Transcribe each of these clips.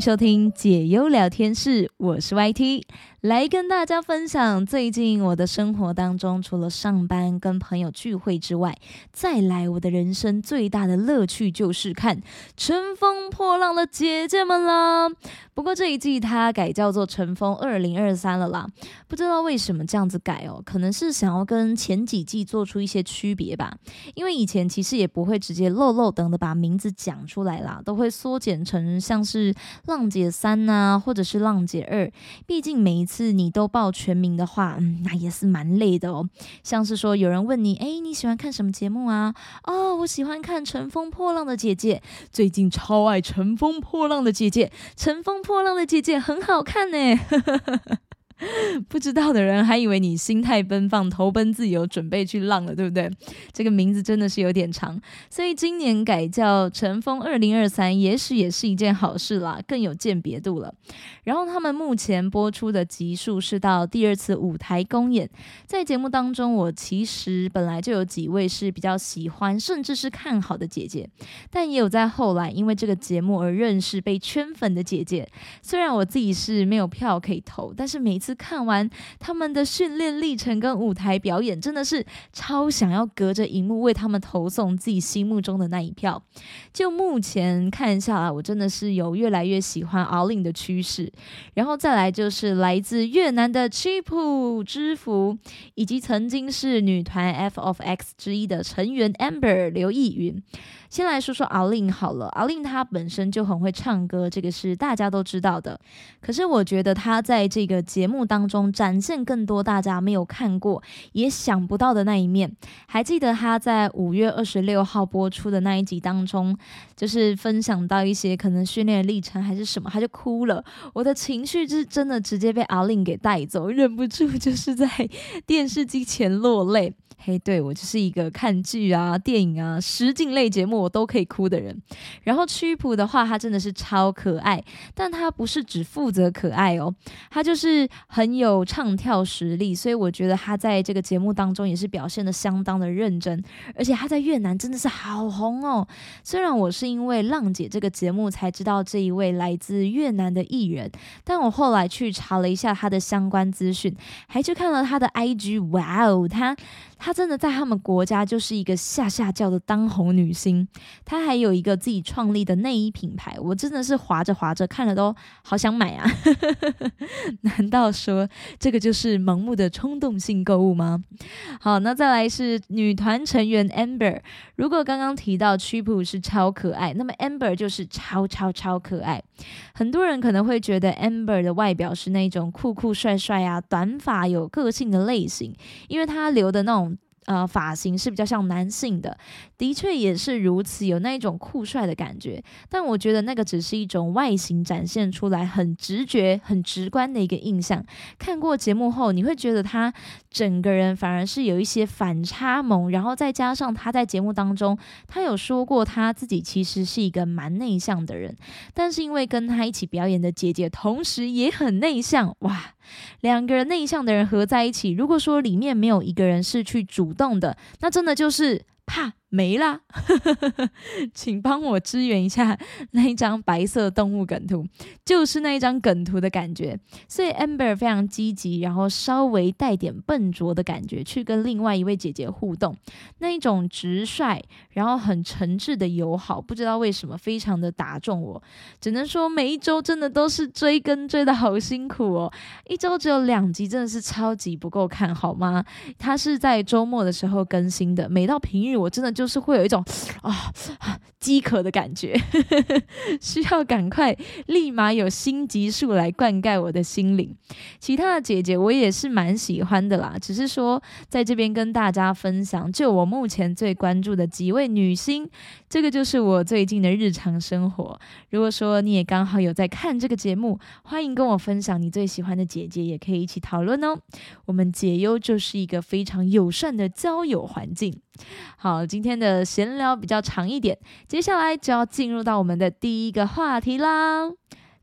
收听解忧聊天室，我是 YT。来跟大家分享最近我的生活当中，除了上班跟朋友聚会之外，再来我的人生最大的乐趣就是看《乘风破浪的姐姐们》啦。不过这一季它改叫做《乘风二零二三》了啦，不知道为什么这样子改哦，可能是想要跟前几季做出一些区别吧。因为以前其实也不会直接漏漏等的把名字讲出来啦，都会缩减成像是浪姐三呐，或者是浪姐二，毕竟每一。次你都报全名的话，嗯，那也是蛮累的哦。像是说有人问你，哎，你喜欢看什么节目啊？哦，我喜欢看《乘风破浪的姐姐》，最近超爱《乘风破浪的姐姐》，《乘风破浪的姐姐》很好看呢。不知道的人还以为你心态奔放、投奔自由，准备去浪了，对不对？这个名字真的是有点长，所以今年改叫《乘风二零二三》，也许也是一件好事啦，更有鉴别度了。然后他们目前播出的集数是到第二次舞台公演，在节目当中，我其实本来就有几位是比较喜欢，甚至是看好的姐姐，但也有在后来因为这个节目而认识、被圈粉的姐姐。虽然我自己是没有票可以投，但是每次。看完他们的训练历程跟舞台表演，真的是超想要隔着荧幕为他们投送自己心目中的那一票。就目前看下来，我真的是有越来越喜欢 All In 的趋势。然后再来就是来自越南的 Chip 之福，以及曾经是女团 F of X 之一的成员 Amber 刘逸云。先来说说阿令好了，阿令他本身就很会唱歌，这个是大家都知道的。可是我觉得他在这个节目当中展现更多大家没有看过也想不到的那一面。还记得他在五月二十六号播出的那一集当中，就是分享到一些可能训练历程还是什么，他就哭了。我的情绪是真的直接被阿令给带走，忍不住就是在 电视机前落泪。嘿，对我就是一个看剧啊、电影啊、实境类节目我都可以哭的人。然后曲谱的话，他真的是超可爱，但他不是只负责可爱哦，他就是很有唱跳实力，所以我觉得他在这个节目当中也是表现的相当的认真。而且他在越南真的是好红哦。虽然我是因为浪姐这个节目才知道这一位来自越南的艺人，但我后来去查了一下他的相关资讯，还去看了他的 IG，哇哦，他。她真的在他们国家就是一个下下叫的当红女星，她还有一个自己创立的内衣品牌，我真的是划着划着看了都好想买啊！难道说这个就是盲目的冲动性购物吗？好，那再来是女团成员 Amber，如果刚刚提到 Chip 是超可爱，那么 Amber 就是超超超可爱。很多人可能会觉得 Amber 的外表是那种酷酷帅帅啊，短发有个性的类型，因为她留的那种。呃，发型是比较像男性的，的确也是如此，有那一种酷帅的感觉。但我觉得那个只是一种外形展现出来很直觉、很直观的一个印象。看过节目后，你会觉得他整个人反而是有一些反差萌，然后再加上他在节目当中，他有说过他自己其实是一个蛮内向的人，但是因为跟他一起表演的姐姐同时也很内向，哇！两个人内向的人合在一起，如果说里面没有一个人是去主动的，那真的就是怕。没啦，请帮我支援一下那一张白色动物梗图，就是那一张梗图的感觉。所以 Amber 非常积极，然后稍微带点笨拙的感觉，去跟另外一位姐姐互动，那一种直率，然后很诚挚的友好，不知道为什么非常的打中我。只能说每一周真的都是追更追的好辛苦哦，一周只有两集，真的是超级不够看好吗？它是在周末的时候更新的，每到平日我真的。就是会有一种啊饥渴的感觉，需要赶快立马有新集数来灌溉我的心灵。其他的姐姐我也是蛮喜欢的啦，只是说在这边跟大家分享，就我目前最关注的几位女星，这个就是我最近的日常生活。如果说你也刚好有在看这个节目，欢迎跟我分享你最喜欢的姐姐，也可以一起讨论哦。我们解忧就是一个非常友善的交友环境。好，今天的闲聊比较长一点，接下来就要进入到我们的第一个话题啦。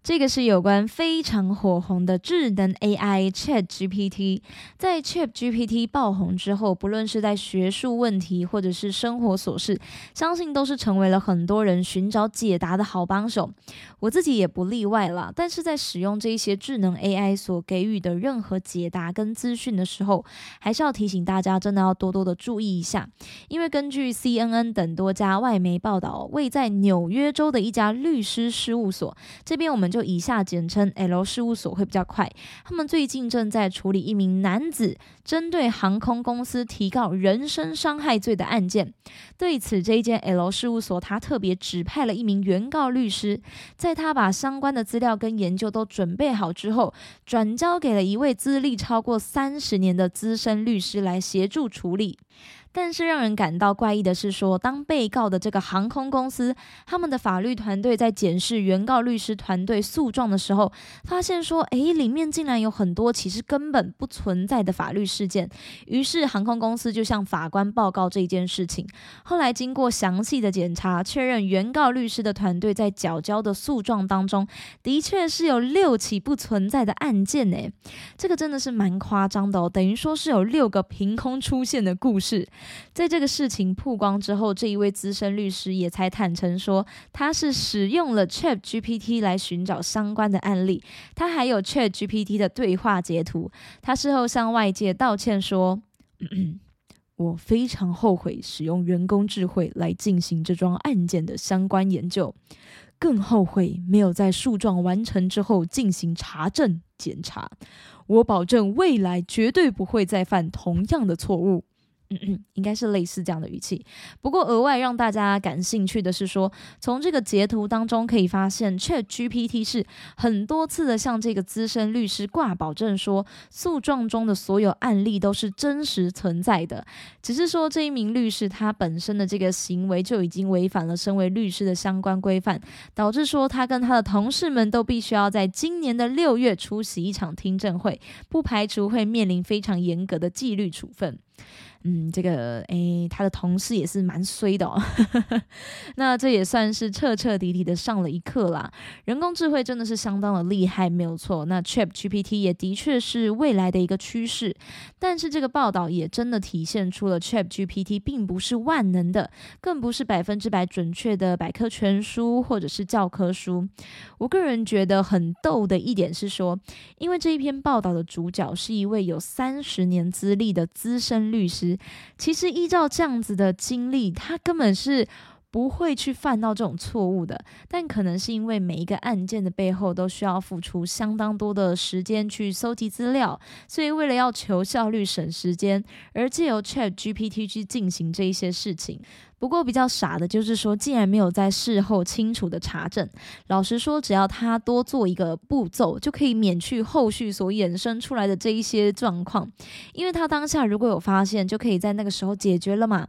这个是有关非常火红的智能 AI Chat GPT。在 Chat GPT 爆红之后，不论是在学术问题或者是生活琐事，相信都是成为了很多人寻找解答的好帮手。我自己也不例外啦。但是在使用这些智能 AI 所给予的任何解答跟资讯的时候，还是要提醒大家，真的要多多的注意一下。因为根据 CNN 等多家外媒报道，位在纽约州的一家律师事务所，这边我们就就以下简称 L 事务所会比较快。他们最近正在处理一名男子针对航空公司提告人身伤害罪的案件。对此，这一间 L 事务所他特别指派了一名原告律师，在他把相关的资料跟研究都准备好之后，转交给了一位资历超过三十年的资深律师来协助处理。但是让人感到怪异的是，说当被告的这个航空公司，他们的法律团队在检视原告律师团队诉状的时候，发现说，诶，里面竟然有很多其实根本不存在的法律事件。于是航空公司就向法官报告这件事情。后来经过详细的检查，确认原告律师的团队在缴交的诉状当中，的确是有六起不存在的案件。呢，这个真的是蛮夸张的哦，等于说是有六个凭空出现的故事。在这个事情曝光之后，这一位资深律师也才坦诚说，他是使用了 Chat GPT 来寻找相关的案例。他还有 Chat GPT 的对话截图。他事后向外界道歉说：“我非常后悔使用人工智慧来进行这桩案件的相关研究，更后悔没有在诉状完成之后进行查证检查。我保证未来绝对不会再犯同样的错误。”嗯嗯，应该是类似这样的语气。不过额外让大家感兴趣的是说，从这个截图当中可以发现，Chat GPT 是很多次的向这个资深律师挂保证说，诉状中的所有案例都是真实存在的。只是说这一名律师他本身的这个行为就已经违反了身为律师的相关规范，导致说他跟他的同事们都必须要在今年的六月出席一场听证会，不排除会面临非常严格的纪律处分。嗯，这个诶，他的同事也是蛮衰的哦。那这也算是彻彻底底的上了一课啦。人工智慧真的是相当的厉害，没有错。那 Chat GPT 也的确是未来的一个趋势。但是这个报道也真的体现出了 Chat GPT 并不是万能的，更不是百分之百准确的百科全书或者是教科书。我个人觉得很逗的一点是说，因为这一篇报道的主角是一位有三十年资历的资深律师。其实依照这样子的经历，他根本是不会去犯到这种错误的。但可能是因为每一个案件的背后都需要付出相当多的时间去搜集资料，所以为了要求效率、省时间，而借由 Chat GPT 去进行这一些事情。不过比较傻的就是说，既然没有在事后清楚的查证，老实说，只要他多做一个步骤，就可以免去后续所衍生出来的这一些状况。因为他当下如果有发现，就可以在那个时候解决了嘛。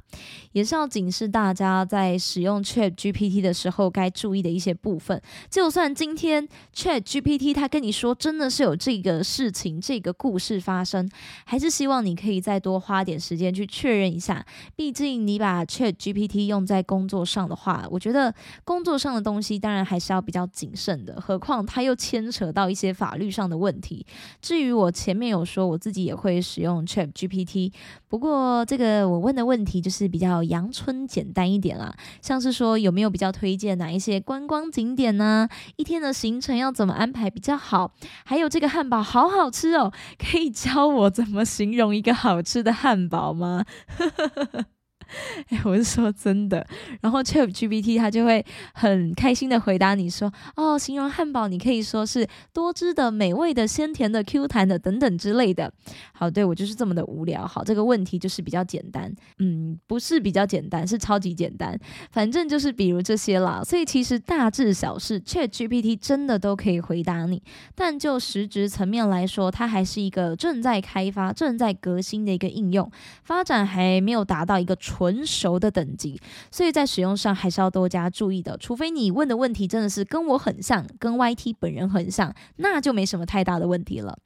也是要警示大家在使用 Chat GPT 的时候该注意的一些部分。就算今天 Chat GPT 他跟你说真的是有这个事情、这个故事发生，还是希望你可以再多花点时间去确认一下。毕竟你把 Chat GPT GPT 用在工作上的话，我觉得工作上的东西当然还是要比较谨慎的，何况它又牵扯到一些法律上的问题。至于我前面有说我自己也会使用 Chat GPT，不过这个我问的问题就是比较阳春简单一点啦，像是说有没有比较推荐哪一些观光景点呢？一天的行程要怎么安排比较好？还有这个汉堡好好吃哦，可以教我怎么形容一个好吃的汉堡吗？呵呵呵 哎，我是说真的，然后 Chat GPT 它就会很开心的回答你说：“哦，形容汉堡，你可以说是多汁的、美味的、鲜甜的、Q 弹的等等之类的。”好，对我就是这么的无聊。好，这个问题就是比较简单，嗯，不是比较简单，是超级简单。反正就是比如这些啦。所以其实大致小事，Chat GPT 真的都可以回答你。但就实质层面来说，它还是一个正在开发、正在革新的一个应用，发展还没有达到一个。纯熟的等级，所以在使用上还是要多加注意的。除非你问的问题真的是跟我很像，跟 YT 本人很像，那就没什么太大的问题了。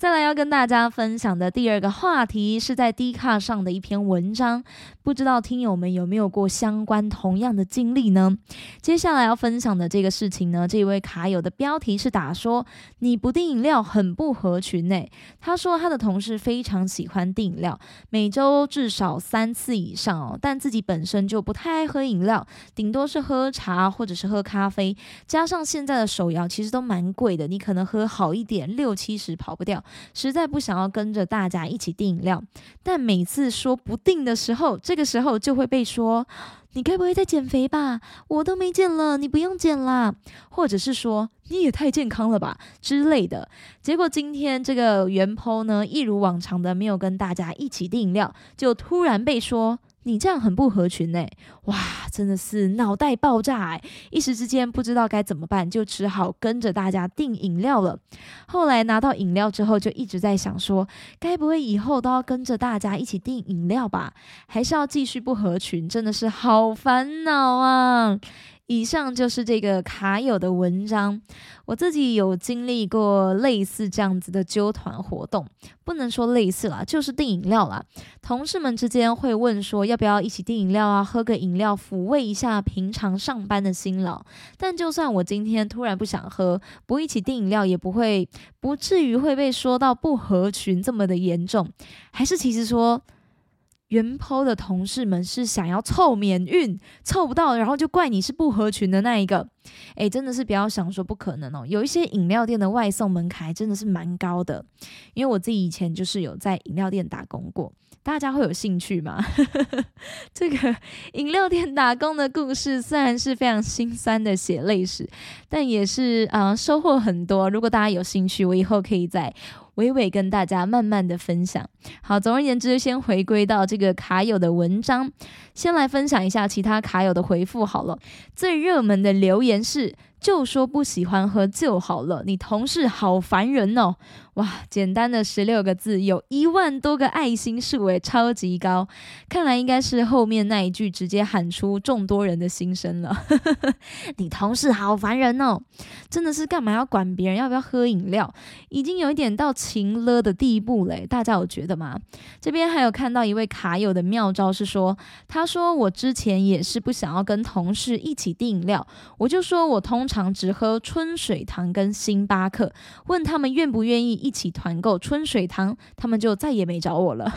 再来要跟大家分享的第二个话题是在 D 卡上的一篇文章，不知道听友们有没有过相关同样的经历呢？接下来要分享的这个事情呢，这位卡友的标题是打说你不订饮料很不合群呢。他说他的同事非常喜欢订饮料，每周至少三次以上哦，但自己本身就不太爱喝饮料，顶多是喝茶或者是喝咖啡，加上现在的手摇其实都蛮贵的，你可能喝好一点六七十跑不掉。实在不想要跟着大家一起订饮料，但每次说不订的时候，这个时候就会被说：“你该不会在减肥吧？我都没减了，你不用减啦。”或者是说：“你也太健康了吧”之类的。结果今天这个原 po 呢，一如往常的没有跟大家一起订饮料，就突然被说。你这样很不合群呢，哇，真的是脑袋爆炸哎！一时之间不知道该怎么办，就只好跟着大家订饮料了。后来拿到饮料之后，就一直在想说，该不会以后都要跟着大家一起订饮料吧？还是要继续不合群？真的是好烦恼啊！以上就是这个卡友的文章。我自己有经历过类似这样子的揪团活动，不能说类似啦，就是订饮料啦。同事们之间会问说要不要一起订饮料啊，喝个饮料抚慰一下平常上班的辛劳。但就算我今天突然不想喝，不一起订饮料，也不会不至于会被说到不合群这么的严重。还是其实说。原剖的同事们是想要凑免运，凑不到，然后就怪你是不合群的那一个。诶，真的是不要想说不可能哦。有一些饮料店的外送门槛真的是蛮高的，因为我自己以前就是有在饮料店打工过。大家会有兴趣吗？这个饮料店打工的故事虽然是非常心酸的血泪史，但也是啊收获很多。如果大家有兴趣，我以后可以在娓娓跟大家慢慢的分享。好，总而言之，先回归到这个卡友的文章，先来分享一下其他卡友的回复好了。最热门的留言是。就说不喜欢喝就好了，你同事好烦人哦！哇，简单的十六个字，有一万多个爱心数，诶，超级高。看来应该是后面那一句直接喊出众多人的心声了。你同事好烦人哦，真的是干嘛要管别人要不要喝饮料？已经有一点到情了的地步嘞，大家有觉得吗？这边还有看到一位卡友的妙招是说，他说我之前也是不想要跟同事一起订饮料，我就说我通。常只喝春水堂跟星巴克，问他们愿不愿意一起团购春水堂，他们就再也没找我了。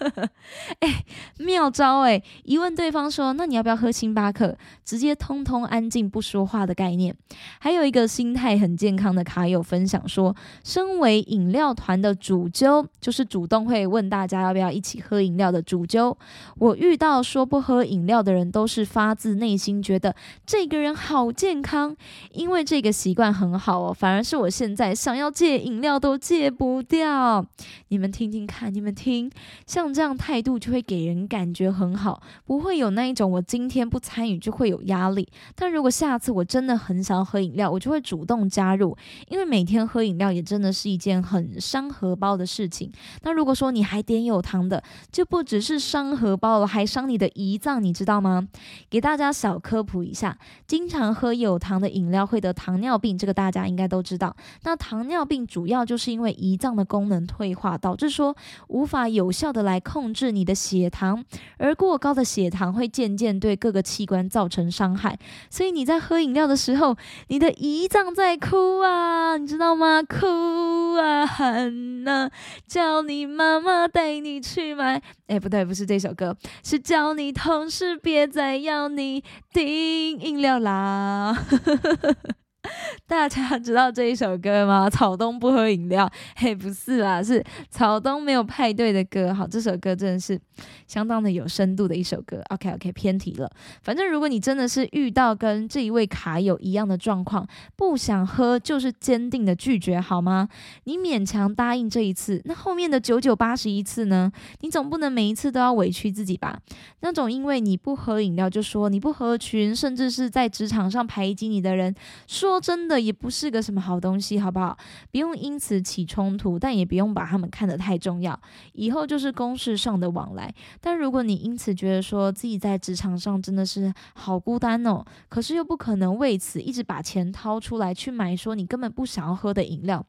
哎，妙招哎！一问对方说：“那你要不要喝星巴克？”直接通通安静不说话的概念。还有一个心态很健康的卡友分享说：“身为饮料团的主揪，就是主动会问大家要不要一起喝饮料的主揪。我遇到说不喝饮料的人，都是发自内心觉得这个人好健康。”因为这个习惯很好哦，反而是我现在想要戒饮料都戒不掉。你们听听看，你们听，像这样态度就会给人感觉很好，不会有那一种我今天不参与就会有压力。但如果下次我真的很想要喝饮料，我就会主动加入，因为每天喝饮料也真的是一件很伤荷包的事情。那如果说你还点有糖的，就不只是伤荷包了，还伤你的胰脏，你知道吗？给大家小科普一下，经常喝有糖的。饮料会得糖尿病，这个大家应该都知道。那糖尿病主要就是因为胰脏的功能退化，导致说无法有效的来控制你的血糖，而过高的血糖会渐渐对各个器官造成伤害。所以你在喝饮料的时候，你的胰脏在哭啊，你知道吗？哭啊喊啊，叫你妈妈带你去买。哎，不对，不是这首歌，是叫你同事别再要你订饮料啦。大家知道这一首歌吗？草东不喝饮料，嘿，不是啦，是草东没有派对的歌。好，这首歌真的是相当的有深度的一首歌。OK OK，偏题了。反正如果你真的是遇到跟这一位卡友一样的状况，不想喝就是坚定的拒绝，好吗？你勉强答应这一次，那后面的九九八十一次呢？你总不能每一次都要委屈自己吧？那种因为你不喝饮料就说你不合群，甚至是在职场上排挤你的人说。说真的，也不是个什么好东西，好不好？不用因此起冲突，但也不用把他们看得太重要。以后就是公事上的往来。但如果你因此觉得说自己在职场上真的是好孤单哦，可是又不可能为此一直把钱掏出来去买说你根本不想要喝的饮料，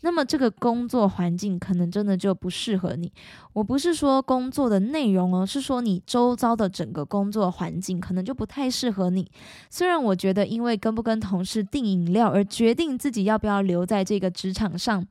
那么这个工作环境可能真的就不适合你。我不是说工作的内容哦，是说你周遭的整个工作环境可能就不太适合你。虽然我觉得因为跟不跟同事定饮料而决定自己要不要留在这个职场上。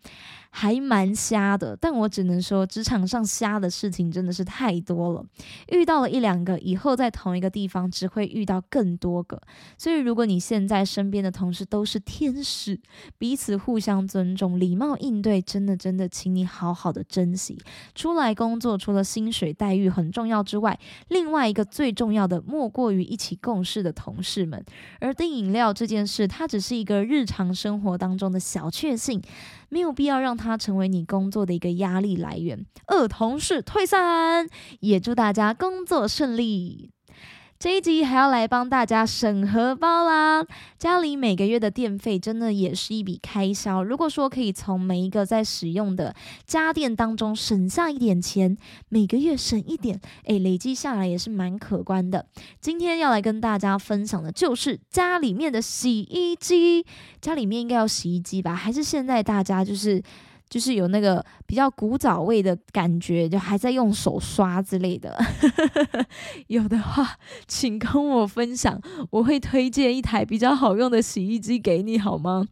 还蛮瞎的，但我只能说，职场上瞎的事情真的是太多了。遇到了一两个，以后在同一个地方只会遇到更多个。所以，如果你现在身边的同事都是天使，彼此互相尊重、礼貌应对，真的真的，请你好好的珍惜。出来工作，除了薪水待遇很重要之外，另外一个最重要的，莫过于一起共事的同事们。而订饮料这件事，它只是一个日常生活当中的小确幸。没有必要让它成为你工作的一个压力来源。二同事退散，也祝大家工作顺利。这一集还要来帮大家省荷包啦！家里每个月的电费真的也是一笔开销。如果说可以从每一个在使用的家电当中省下一点钱，每个月省一点，诶，累积下来也是蛮可观的。今天要来跟大家分享的就是家里面的洗衣机。家里面应该有洗衣机吧？还是现在大家就是？就是有那个比较古早味的感觉，就还在用手刷之类的。有的话，请跟我分享，我会推荐一台比较好用的洗衣机给你，好吗？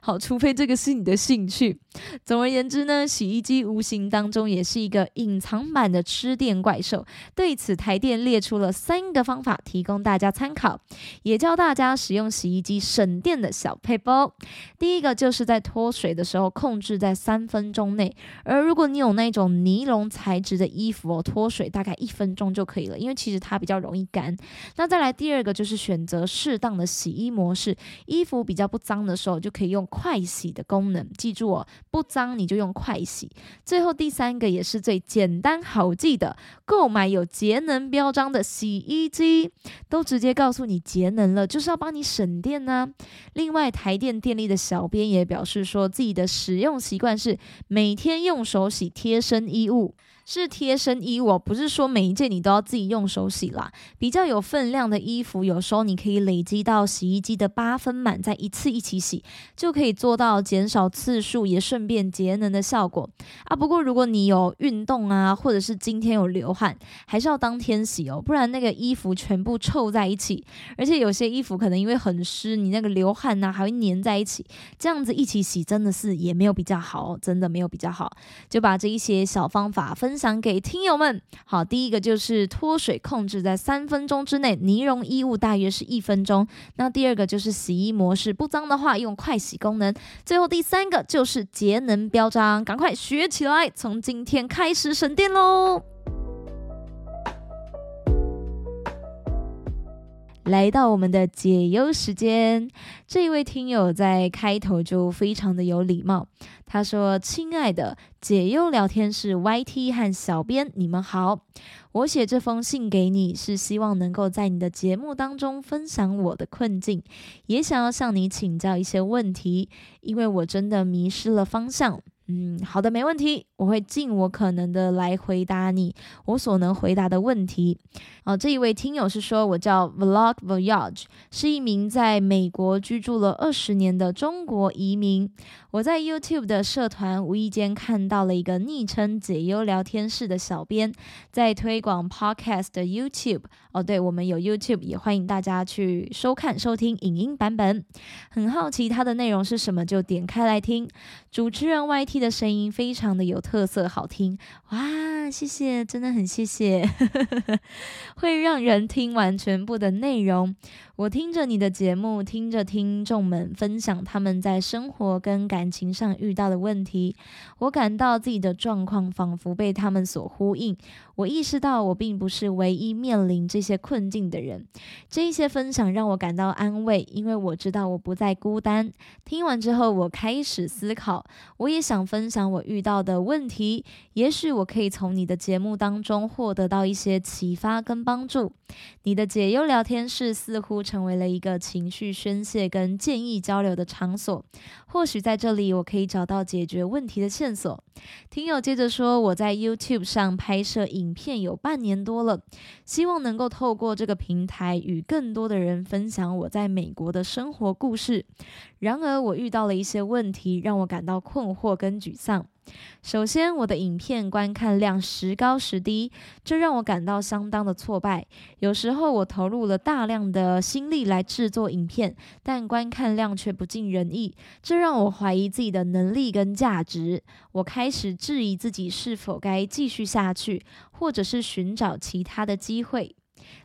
好，除非这个是你的兴趣。总而言之呢，洗衣机无形当中也是一个隐藏版的吃电怪兽。对此，台电列出了三个方法，提供大家参考，也教大家使用洗衣机省电的小配包。第一个就是在脱水的时候，控制在三分钟内。而如果你有那种尼龙材质的衣服哦，脱水大概一分钟就可以了，因为其实它比较容易干。那再来第二个就是选择适当的洗衣模式，衣服比较不脏的时候，就可以用快洗的功能。记住哦。不脏你就用快洗。最后第三个也是最简单好记的，购买有节能标章的洗衣机，都直接告诉你节能了，就是要帮你省电呢。另外，台电电力的小编也表示说，自己的使用习惯是每天用手洗贴身衣物。是贴身衣物，不是说每一件你都要自己用手洗啦。比较有分量的衣服，有时候你可以累积到洗衣机的八分满，再一次一起洗，就可以做到减少次数，也顺便节能的效果啊。不过如果你有运动啊，或者是今天有流汗，还是要当天洗哦，不然那个衣服全部臭在一起，而且有些衣服可能因为很湿，你那个流汗呐还会粘在一起，这样子一起洗真的是也没有比较好，真的没有比较好。就把这一些小方法分。想给听友们，好，第一个就是脱水控制在三分钟之内，尼龙衣物大约是一分钟。那第二个就是洗衣模式，不脏的话用快洗功能。最后第三个就是节能标章，赶快学起来，从今天开始省电喽！来到我们的解忧时间，这一位听友在开头就非常的有礼貌。他说：“亲爱的解忧聊天室 YT 和小编，你们好。我写这封信给你，是希望能够在你的节目当中分享我的困境，也想要向你请教一些问题，因为我真的迷失了方向。”嗯，好的，没问题，我会尽我可能的来回答你我所能回答的问题。哦，这一位听友是说，我叫 Vlog Voyage，是一名在美国居住了二十年的中国移民。我在 YouTube 的社团无意间看到了一个昵称“解忧聊天室”的小编在推广 Podcast 的 YouTube。哦，对，我们有 YouTube，也欢迎大家去收看收听影音版本。很好奇他的内容是什么，就点开来听。主持人 YT 的声音非常的有特色，好听哇！谢谢，真的很谢谢，会让人听完全部的内容。我听着你的节目，听着听众们分享他们在生活跟感情上遇到的问题，我感到自己的状况仿佛被他们所呼应。我意识到我并不是唯一面临这些困境的人。这些分享让我感到安慰，因为我知道我不再孤单。听完之后，我开始思考，我也想分享我遇到的问题。也许我可以从你的节目当中获得到一些启发跟帮助。你的解忧聊天室似乎。成为了一个情绪宣泄跟建议交流的场所。或许在这里，我可以找到解决问题的线索。听友接着说，我在 YouTube 上拍摄影片有半年多了，希望能够透过这个平台与更多的人分享我在美国的生活故事。然而，我遇到了一些问题，让我感到困惑跟沮丧。首先，我的影片观看量时高时低，这让我感到相当的挫败。有时候，我投入了大量的心力来制作影片，但观看量却不尽人意，这让我怀疑自己的能力跟价值。我开始质疑自己是否该继续下去，或者是寻找其他的机会。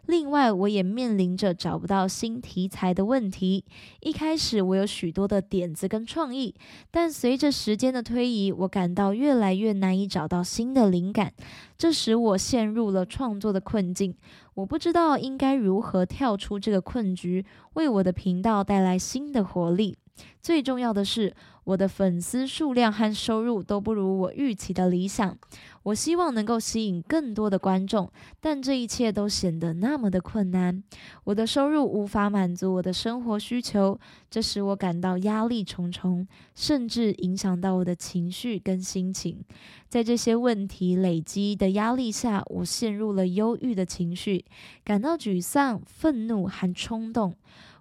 另外，我也面临着找不到新题材的问题。一开始，我有许多的点子跟创意，但随着时间的推移，我感到越来越难以找到新的灵感，这使我陷入了创作的困境。我不知道应该如何跳出这个困局，为我的频道带来新的活力。最重要的是，我的粉丝数量和收入都不如我预期的理想。我希望能够吸引更多的观众，但这一切都显得那么的困难。我的收入无法满足我的生活需求，这使我感到压力重重，甚至影响到我的情绪跟心情。在这些问题累积的压力下，我陷入了忧郁的情绪，感到沮丧、愤怒和冲动。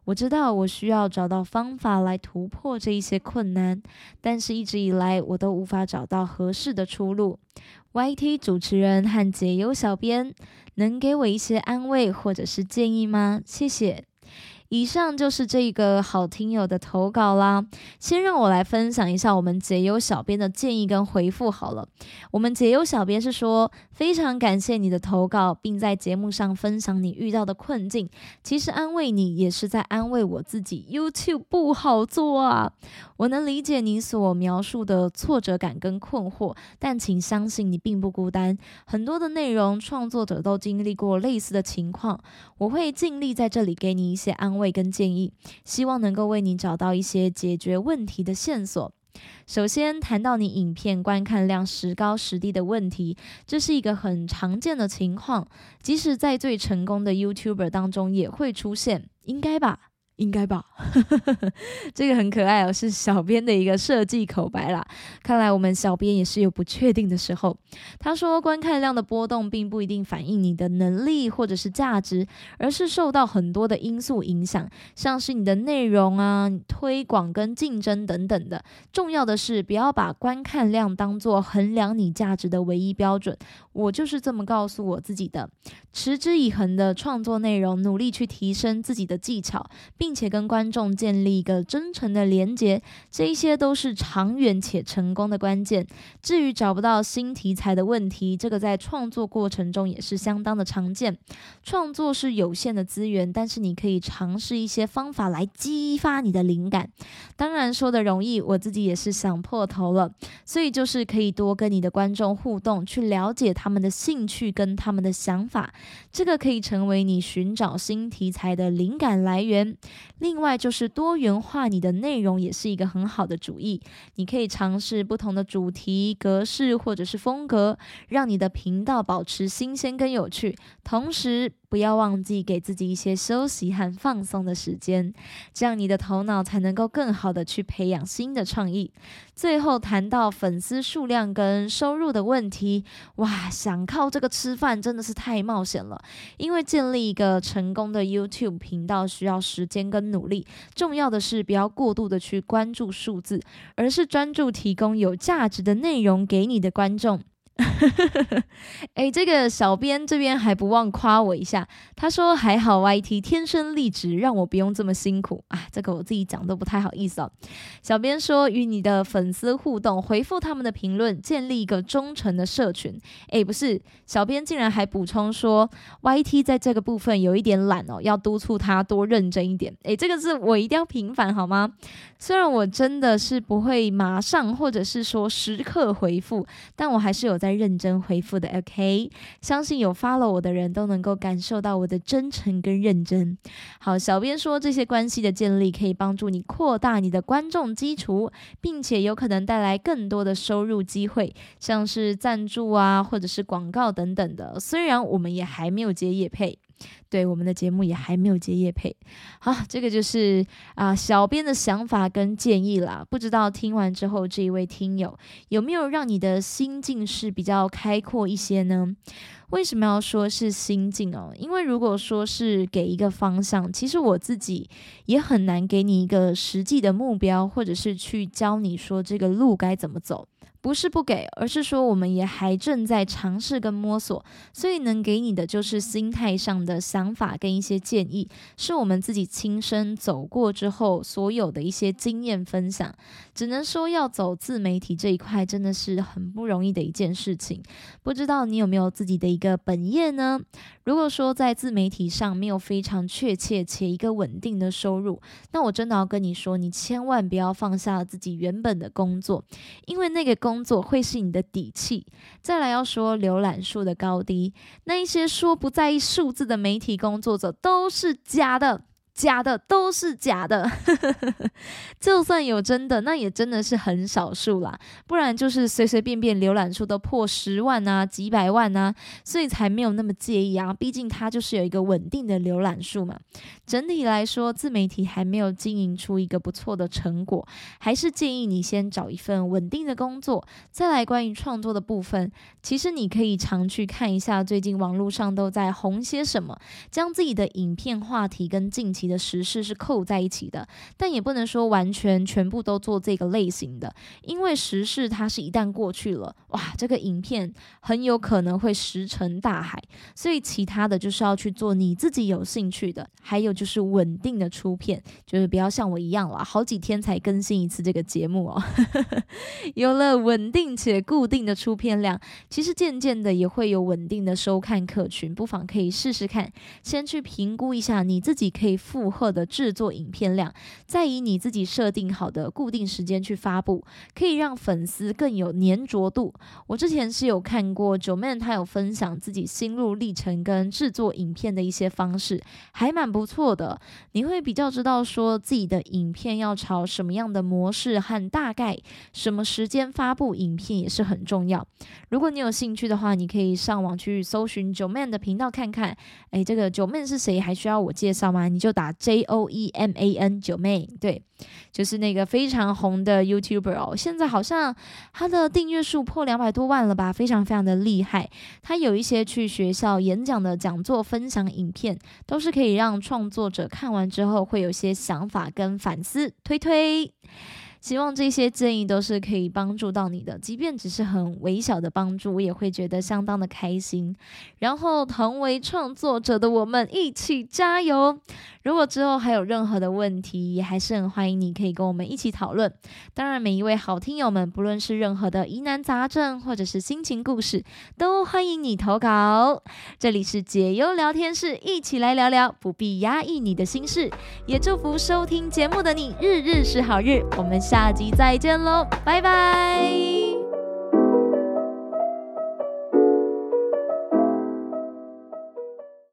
我知道我需要找到方法来突破这一些困难，但是一直以来我都无法找到合适的出路。YT 主持人和解忧小编，能给我一些安慰或者是建议吗？谢谢。以上就是这个好听友的投稿啦。先让我来分享一下我们解忧小编的建议跟回复好了。我们解忧小编是说，非常感谢你的投稿，并在节目上分享你遇到的困境。其实安慰你也是在安慰我自己。YouTube 不好做啊，我能理解你所描述的挫折感跟困惑，但请相信你并不孤单。很多的内容创作者都经历过类似的情况，我会尽力在这里给你一些安慰。会跟建议，希望能够为你找到一些解决问题的线索。首先谈到你影片观看量时高时低的问题，这是一个很常见的情况，即使在最成功的 YouTuber 当中也会出现，应该吧。应该吧，这个很可爱哦，是小编的一个设计口白啦。看来我们小编也是有不确定的时候。他说，观看量的波动并不一定反映你的能力或者是价值，而是受到很多的因素影响，像是你的内容啊、推广跟竞争等等的。重要的是，不要把观看量当做衡量你价值的唯一标准。我就是这么告诉我自己的：持之以恒的创作内容，努力去提升自己的技巧。并且跟观众建立一个真诚的连接，这一些都是长远且成功的关键。至于找不到新题材的问题，这个在创作过程中也是相当的常见。创作是有限的资源，但是你可以尝试一些方法来激发你的灵感。当然说的容易，我自己也是想破头了。所以就是可以多跟你的观众互动，去了解他们的兴趣跟他们的想法，这个可以成为你寻找新题材的灵感来源。另外就是多元化，你的内容也是一个很好的主意。你可以尝试不同的主题、格式或者是风格，让你的频道保持新鲜跟有趣，同时。不要忘记给自己一些休息和放松的时间，这样你的头脑才能够更好的去培养新的创意。最后谈到粉丝数量跟收入的问题，哇，想靠这个吃饭真的是太冒险了。因为建立一个成功的 YouTube 频道需要时间跟努力，重要的是不要过度的去关注数字，而是专注提供有价值的内容给你的观众。哎，这个小编这边还不忘夸我一下，他说还好 YT 天生丽质，让我不用这么辛苦啊。这个我自己讲都不太好意思哦。小编说与你的粉丝互动，回复他们的评论，建立一个忠诚的社群。哎，不是，小编竟然还补充说 YT 在这个部分有一点懒哦，要督促他多认真一点。哎，这个是我一定要平反好吗？虽然我真的是不会马上或者是说时刻回复，但我还是有。在认真回复的，OK，相信有 follow 我的人都能够感受到我的真诚跟认真。好，小编说这些关系的建立可以帮助你扩大你的观众基础，并且有可能带来更多的收入机会，像是赞助啊，或者是广告等等的。虽然我们也还没有接业配。对，我们的节目也还没有接叶配。好，这个就是啊，小编的想法跟建议啦。不知道听完之后，这一位听友有没有让你的心境是比较开阔一些呢？为什么要说是心境哦？因为如果说是给一个方向，其实我自己也很难给你一个实际的目标，或者是去教你说这个路该怎么走。不是不给，而是说我们也还正在尝试跟摸索，所以能给你的就是心态上的想法跟一些建议，是我们自己亲身走过之后所有的一些经验分享。只能说要走自媒体这一块真的是很不容易的一件事情。不知道你有没有自己的一个本业呢？如果说在自媒体上没有非常确切且一个稳定的收入，那我真的要跟你说，你千万不要放下自己原本的工作，因为那个工。工作会是你的底气。再来要说浏览数的高低，那一些说不在意数字的媒体工作者都是假的。假的都是假的，就算有真的，那也真的是很少数啦。不然就是随随便便浏览数都破十万啊，几百万啊，所以才没有那么介意啊。毕竟它就是有一个稳定的浏览数嘛。整体来说，自媒体还没有经营出一个不错的成果，还是建议你先找一份稳定的工作。再来关于创作的部分，其实你可以常去看一下最近网络上都在红些什么，将自己的影片话题跟近期。你的时事是扣在一起的，但也不能说完全全部都做这个类型的，因为时事它是一旦过去了，哇，这个影片很有可能会石沉大海，所以其他的就是要去做你自己有兴趣的，还有就是稳定的出片，就是不要像我一样了，好几天才更新一次这个节目哦。有了稳定且固定的出片量，其实渐渐的也会有稳定的收看客群，不妨可以试试看，先去评估一下你自己可以。负荷的制作影片量，再以你自己设定好的固定时间去发布，可以让粉丝更有粘着度。我之前是有看过九 man，他有分享自己心路历程跟制作影片的一些方式，还蛮不错的。你会比较知道说自己的影片要朝什么样的模式和大概什么时间发布影片也是很重要。如果你有兴趣的话，你可以上网去搜寻九 man 的频道看看。诶，这个九 man 是谁？还需要我介绍吗？你就打。J O E M A N 九妹，对，就是那个非常红的 YouTuber 哦。现在好像他的订阅数破两百多万了吧，非常非常的厉害。他有一些去学校演讲的讲座分享影片，都是可以让创作者看完之后会有些想法跟反思。推推。希望这些建议都是可以帮助到你的，即便只是很微小的帮助，我也会觉得相当的开心。然后同为创作者的我们一起加油！如果之后还有任何的问题，也还是很欢迎你可以跟我们一起讨论。当然，每一位好听友们，不论是任何的疑难杂症或者是心情故事，都欢迎你投稿。这里是解忧聊天室，一起来聊聊，不必压抑你的心事。也祝福收听节目的你，日日是好日。我们下集再见喽拜拜。